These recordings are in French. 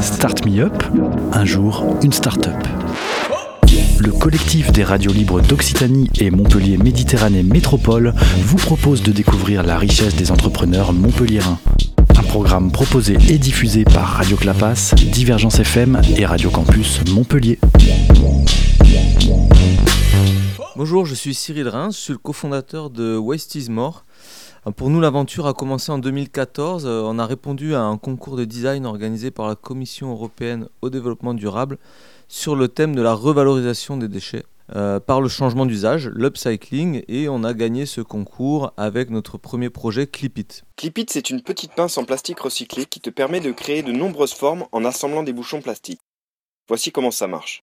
Start Me Up, un jour, une start-up. Le collectif des radios libres d'Occitanie et Montpellier Méditerranée Métropole vous propose de découvrir la richesse des entrepreneurs montpelliérains. Un programme proposé et diffusé par Radio Clapas, Divergence FM et Radio Campus Montpellier. Bonjour, je suis Cyril Reims, je suis le cofondateur de Waste is More. Pour nous, l'aventure a commencé en 2014. Euh, on a répondu à un concours de design organisé par la Commission européenne au développement durable sur le thème de la revalorisation des déchets euh, par le changement d'usage, l'upcycling, et on a gagné ce concours avec notre premier projet Clipit. Clipit, c'est une petite pince en plastique recyclé qui te permet de créer de nombreuses formes en assemblant des bouchons plastiques. Voici comment ça marche.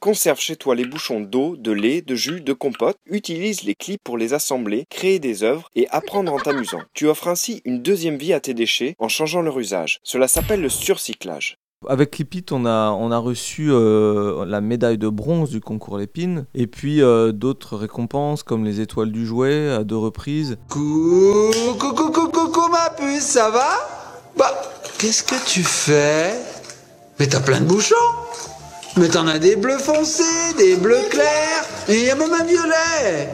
Conserve chez toi les bouchons d'eau, de lait, de jus, de compote, utilise les clips pour les assembler, créer des œuvres et apprendre en t'amusant. Tu offres ainsi une deuxième vie à tes déchets en changeant leur usage. Cela s'appelle le surcyclage. Avec Clipit, on a, on a reçu euh, la médaille de bronze du concours Lépine et puis euh, d'autres récompenses comme les étoiles du jouet à deux reprises. Coucou, coucou, coucou, coucou ma puce, ça va? Bah, qu'est-ce que tu fais? Mais t'as plein de bouchons mais t'en as des bleus foncés, des bleus clairs, et il y a même un violet.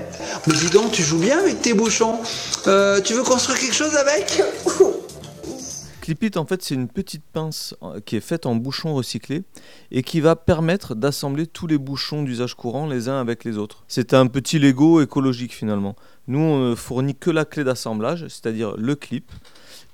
Mais dis donc, tu joues bien avec tes bouchons. Euh, tu veux construire quelque chose avec? Clipit, en fait, c'est une petite pince euh, qui est faite en bouchons recyclés et qui va permettre d'assembler tous les bouchons d'usage courant les uns avec les autres. C'est un petit Lego écologique finalement. Nous, on ne fournit que la clé d'assemblage, c'est-à-dire le clip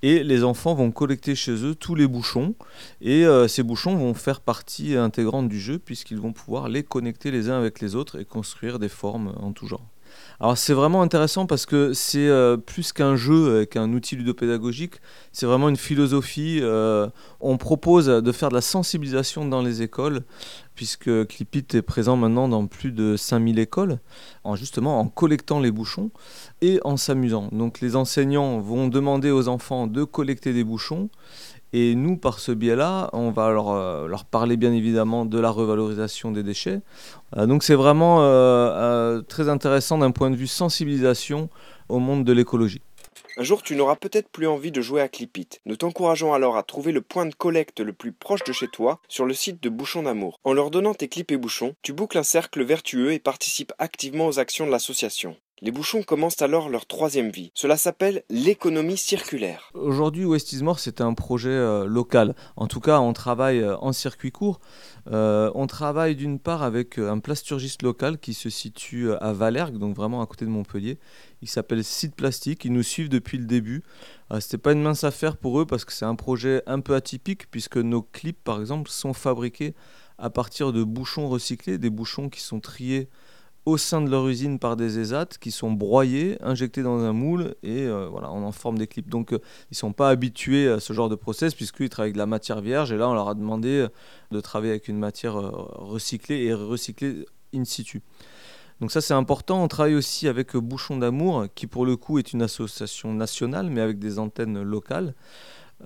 et les enfants vont collecter chez eux tous les bouchons et euh, ces bouchons vont faire partie intégrante du jeu puisqu'ils vont pouvoir les connecter les uns avec les autres et construire des formes en tout genre. Alors c'est vraiment intéressant parce que c'est euh, plus qu'un jeu, qu'un outil ludopédagogique, c'est vraiment une philosophie. Euh, on propose de faire de la sensibilisation dans les écoles, puisque Clipit est présent maintenant dans plus de 5000 écoles, en justement en collectant les bouchons et en s'amusant. Donc les enseignants vont demander aux enfants de collecter des bouchons. Et nous, par ce biais-là, on va leur, euh, leur, parler bien évidemment de la revalorisation des déchets. Euh, donc c'est vraiment euh, très intéressant d'un point de vue sensibilisation au monde de l'écologie. Un jour, tu n'auras peut-être plus envie de jouer à Clipit. Nous t'encourageons alors à trouver le point de collecte le plus proche de chez toi sur le site de Bouchons d'Amour. En leur donnant tes clips et bouchons, tu boucles un cercle vertueux et participes activement aux actions de l'association. Les bouchons commencent alors leur troisième vie. Cela s'appelle l'économie circulaire. Aujourd'hui, Westismore, c'est un projet euh, local. En tout cas, on travaille euh, en circuit court. Euh, on travaille d'une part avec un plasturgiste local qui se situe à Valergue, donc vraiment à côté de Montpellier. Il s'appelle Site Plastique. Ils nous suivent depuis le début. C'était pas une mince affaire pour eux parce que c'est un projet un peu atypique puisque nos clips, par exemple, sont fabriqués à partir de bouchons recyclés, des bouchons qui sont triés au sein de leur usine par des ESAT qui sont broyés, injectés dans un moule et euh, voilà, on en forme des clips. Donc euh, ils ne sont pas habitués à ce genre de process puisqu'ils travaillent avec de la matière vierge et là on leur a demandé de travailler avec une matière euh, recyclée et recyclée in situ. Donc ça c'est important. On travaille aussi avec Bouchon d'amour qui pour le coup est une association nationale mais avec des antennes locales.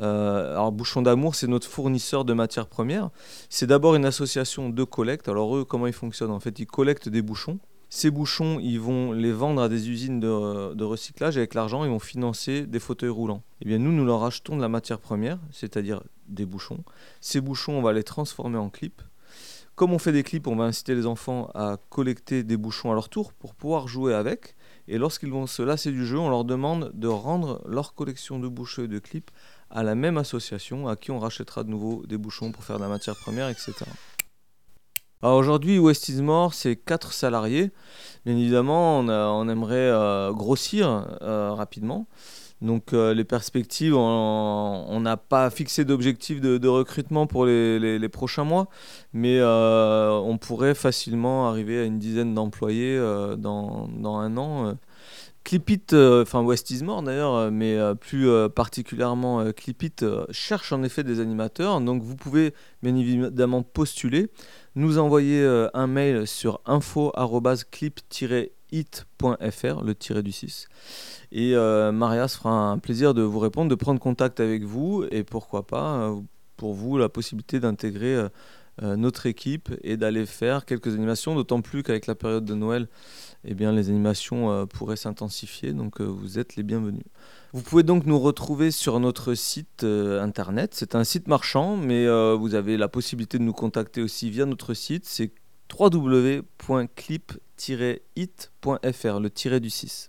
Alors Bouchon d'amour, c'est notre fournisseur de matières premières. C'est d'abord une association de collecte. Alors eux, comment ils fonctionnent? En fait, ils collectent des bouchons ces bouchons, ils vont les vendre à des usines de, recyclage et avec l'argent, ils vont financer des fauteuils roulants. Eh bien, nous, nous leur achetons de la matière première, c'est-à-dire des bouchons. Ces bouchons, on va les transformer en clips. Comme on fait des clips, on va inciter les enfants à collecter des bouchons à leur tour pour pouvoir jouer avec. Et lorsqu'ils vont se lasser du jeu, on leur demande de rendre leur collection de bouchons et de clips à la même association à qui on rachètera de nouveau des bouchons pour faire de la matière première, etc. Aujourd'hui, West c'est 4 salariés. Bien évidemment, on, aimerait euh, grossir euh, rapidement. Donc euh, les perspectives, on n'a pas fixé d'objectif de, recrutement pour les, prochains mois, mais on pourrait facilement arriver à une dizaine d'employés dans, dans, un an. Clipit, enfin West is d'ailleurs, mais plus particulièrement Clipit cherche en effet des animateurs. Donc vous pouvez bien évidemment postuler nous envoyer euh, un mail sur info-clip-it.fr, le tiré du 6. Et euh, Maria se fera un plaisir de vous répondre, de prendre contact avec vous et pourquoi pas, euh, pour vous, la possibilité d'intégrer notre équipe et d'aller faire quelques animations, d'autant plus qu'avec la période de Noël, eh bien, les animations pourraient s'intensifier, donc vous êtes les bienvenus. Vous pouvez donc nous retrouver sur notre site internet. C'est un site marchand, mais vous avez la possibilité de nous contacter aussi via notre site. C'est www.clip-it.fr, le tiré du 6.